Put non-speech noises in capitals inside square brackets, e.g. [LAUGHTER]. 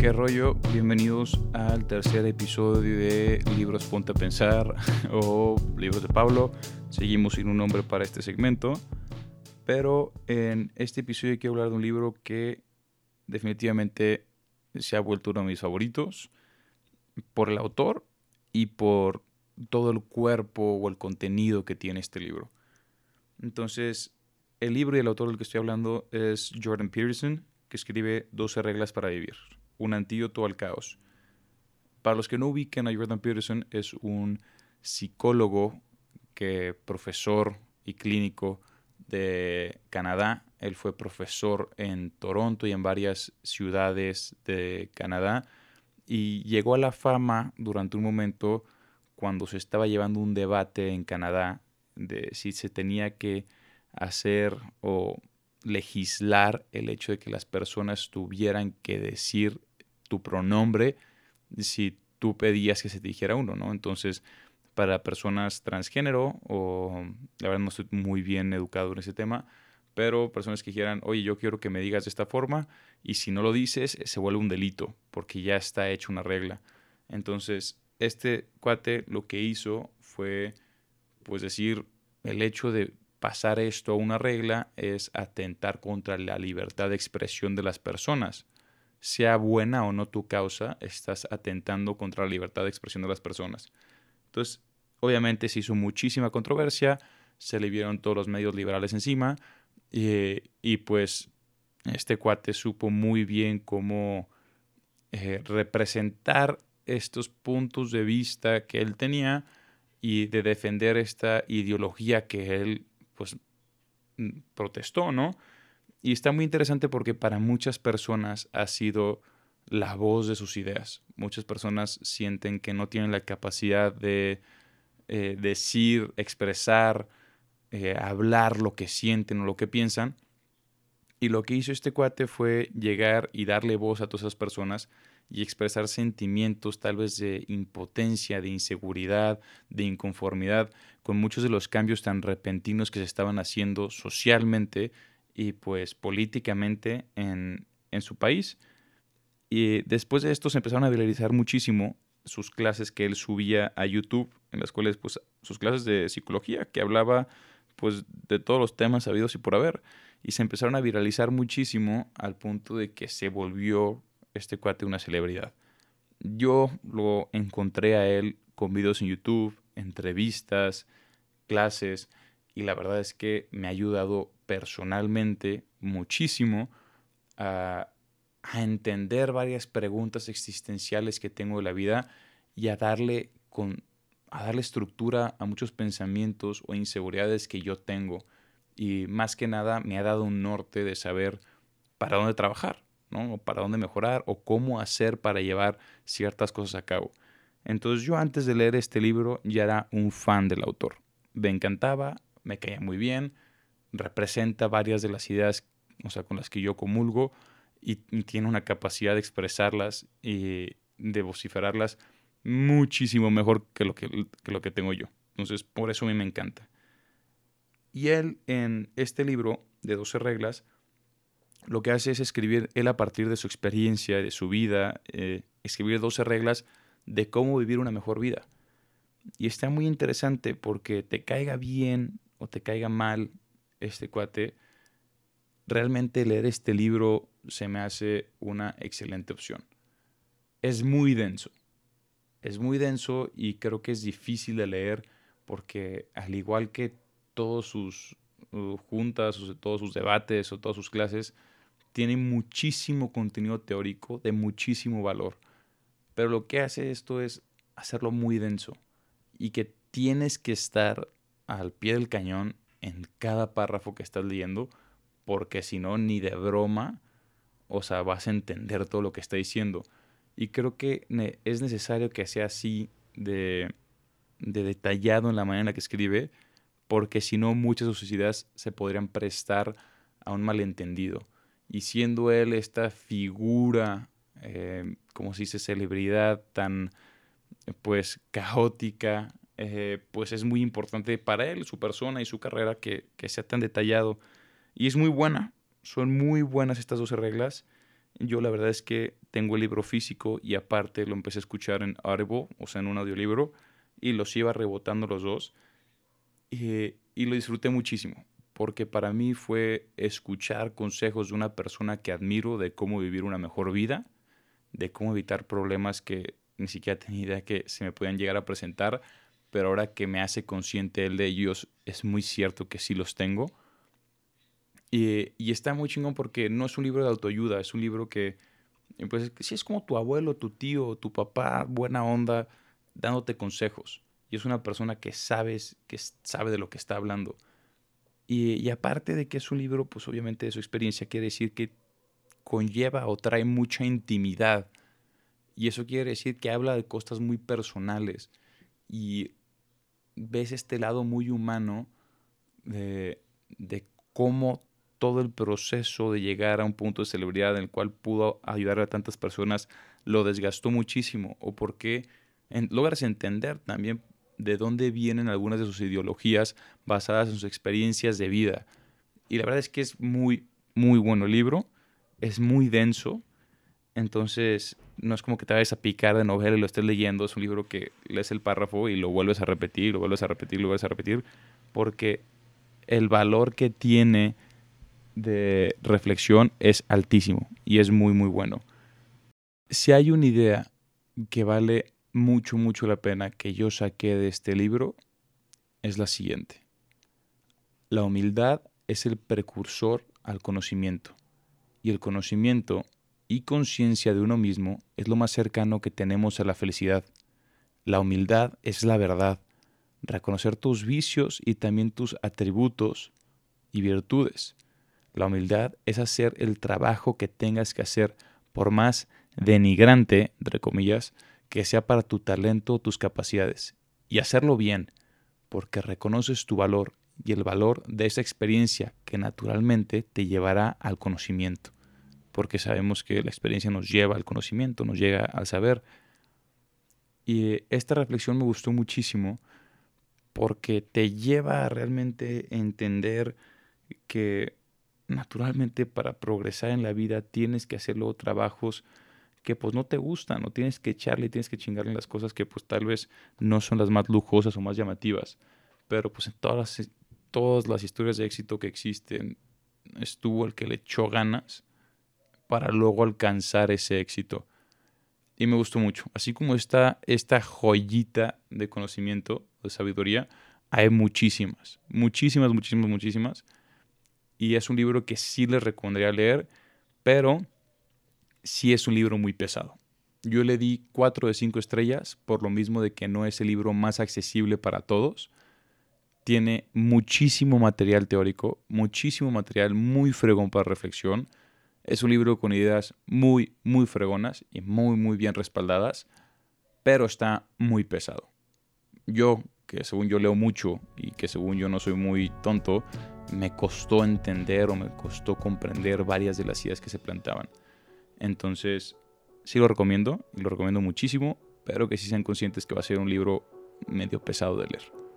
¿Qué rollo? Bienvenidos al tercer episodio de Libros Ponte a Pensar [LAUGHS] o Libros de Pablo. Seguimos sin un nombre para este segmento, pero en este episodio quiero hablar de un libro que definitivamente se ha vuelto uno de mis favoritos por el autor y por todo el cuerpo o el contenido que tiene este libro. Entonces, el libro y el autor del que estoy hablando es Jordan Peterson, que escribe 12 reglas para vivir, un antídoto al caos. Para los que no ubiquen a Jordan Peterson, es un psicólogo, que profesor y clínico de Canadá. Él fue profesor en Toronto y en varias ciudades de Canadá y llegó a la fama durante un momento cuando se estaba llevando un debate en Canadá de si se tenía que hacer o legislar el hecho de que las personas tuvieran que decir tu pronombre si tú pedías que se te dijera uno, ¿no? Entonces, para personas transgénero, o la verdad no estoy muy bien educado en ese tema, pero personas que quieran, oye, yo quiero que me digas de esta forma, y si no lo dices, se vuelve un delito, porque ya está hecho una regla. Entonces, este cuate lo que hizo fue, pues decir, el hecho de pasar esto a una regla es atentar contra la libertad de expresión de las personas. Sea buena o no tu causa, estás atentando contra la libertad de expresión de las personas. Entonces, obviamente se hizo muchísima controversia, se le vieron todos los medios liberales encima y, pues este cuate supo muy bien cómo eh, representar estos puntos de vista que él tenía y de defender esta ideología que él pues mm, protestó, ¿no? Y está muy interesante porque para muchas personas ha sido la voz de sus ideas. Muchas personas sienten que no tienen la capacidad de eh, decir, expresar, eh, hablar lo que sienten o lo que piensan. Y lo que hizo este cuate fue llegar y darle voz a todas esas personas y expresar sentimientos tal vez de impotencia, de inseguridad, de inconformidad con muchos de los cambios tan repentinos que se estaban haciendo socialmente y pues políticamente en, en su país. Y después de esto se empezaron a viralizar muchísimo sus clases que él subía a YouTube, en las cuales pues sus clases de psicología que hablaba pues de todos los temas habidos y por haber y se empezaron a viralizar muchísimo al punto de que se volvió este cuate una celebridad. Yo lo encontré a él con videos en YouTube, entrevistas, clases y la verdad es que me ha ayudado personalmente muchísimo a entender varias preguntas existenciales que tengo de la vida y a darle, con, a darle estructura a muchos pensamientos o inseguridades que yo tengo. Y más que nada me ha dado un norte de saber para dónde trabajar, ¿no? O para dónde mejorar o cómo hacer para llevar ciertas cosas a cabo. Entonces yo antes de leer este libro ya era un fan del autor. Me encantaba, me caía muy bien, representa varias de las ideas o sea, con las que yo comulgo y, tiene una capacidad de expresarlas y de vociferarlas muchísimo mejor que lo que, lo que tengo yo. Entonces, por eso a mí me encanta. Y él, en este libro de 12 reglas, lo que hace es escribir él a partir de su experiencia, de su vida, eh, escribir 12 reglas de cómo vivir una mejor vida. Y está muy interesante porque te caiga bien o te caiga mal este cuate, realmente leer este libro se me hace una excelente opción. Es muy denso. Es muy denso y creo que es difícil de leer porque al igual que todos sus uh, juntas, todos sus debates o todas sus clases, tiene muchísimo contenido teórico de muchísimo valor. Pero lo que hace esto es hacerlo muy denso y que tienes que estar al pie del cañón en cada párrafo que estás leyendo porque si no, ni de broma, o sea, vas a entender todo lo que está diciendo. Y creo que es necesario que sea así de, de detallado en la manera en la que escribe, porque si no, muchas de sus ideas se podrían prestar a un malentendido. Y siendo él esta figura, eh, como se dice, celebridad tan, pues, caótica, eh, pues es muy importante para él, su persona y su carrera que, que sea tan detallado y es muy buena, son muy buenas estas 12 reglas. Yo la verdad es que tengo el libro físico y aparte lo empecé a escuchar en Audible, o sea, en un audiolibro, y los iba rebotando los dos. Y, y lo disfruté muchísimo, porque para mí fue escuchar consejos de una persona que admiro de cómo vivir una mejor vida, de cómo evitar problemas que ni siquiera tenía idea que se me podían llegar a presentar, pero ahora que me hace consciente él de ellos, es muy cierto que sí los tengo. Y, y, está muy chingón porque no es un libro de autoayuda, es un libro que, pues, sí es como tu abuelo, tu tío, tu papá, buena onda, dándote consejos. Y es una persona que sabes, que sabe de lo que está hablando. Y, y aparte de que es un libro, pues obviamente de su experiencia, quiere decir que conlleva o trae mucha intimidad. Y eso quiere decir que habla de cosas muy personales. Y ves este lado muy humano de, de cómo todo el proceso de llegar a un punto de celebridad en el cual pudo ayudar a tantas personas lo desgastó muchísimo o por qué logras entender también de dónde vienen algunas de sus ideologías basadas en sus experiencias de vida. Y la verdad es que es muy, muy bueno el libro, es muy denso, entonces no es como que te vayas a picar de novela y lo estés leyendo, es un libro que lees el párrafo y lo vuelves a repetir, lo vuelves a repetir, lo vuelves a repetir, porque el valor que tiene de reflexión es altísimo y es muy muy bueno. Si hay una idea que vale mucho mucho la pena que yo saqué de este libro, es la siguiente. La humildad es el precursor al conocimiento y el conocimiento y conciencia de uno mismo es lo más cercano que tenemos a la felicidad. La humildad es la verdad, reconocer tus vicios y también tus atributos y virtudes la humildad es hacer el trabajo que tengas que hacer, por más denigrante, entre comillas, que sea para tu talento o tus capacidades, y hacerlo bien, porque reconoces tu valor y el valor de esa experiencia que naturalmente te llevará al conocimiento, porque sabemos que la experiencia nos lleva al conocimiento, nos llega al saber. Y esta reflexión me gustó muchísimo porque te lleva a realmente entender que naturalmente para progresar en la vida tienes que hacer luego trabajos que pues no te gustan, no tienes que echarle, tienes que chingarle las cosas que pues tal vez no son las más lujosas o más llamativas, pero pues en todas las, todas las historias de éxito que existen estuvo el que le echó ganas para luego alcanzar ese éxito. Y me gustó mucho. Así como está esta joyita de conocimiento, de sabiduría, hay muchísimas, muchísimas, muchísimas, muchísimas y es un libro que sí les recomendaría leer, pero sí es un libro muy pesado. Yo le di 4 de 5 estrellas por lo mismo de que no es el libro más accesible para todos. Tiene muchísimo material teórico, muchísimo material muy fregón para reflexión. Es un libro con ideas muy, muy fregonas y muy, muy bien respaldadas, pero está muy pesado. Yo, que según yo leo mucho y que según yo no soy muy tonto, me costó entender o me costó comprender varias de las ideas que se planteaban. Entonces, sí lo recomiendo, lo recomiendo muchísimo, pero que sí sean conscientes que va a ser un libro medio pesado de leer.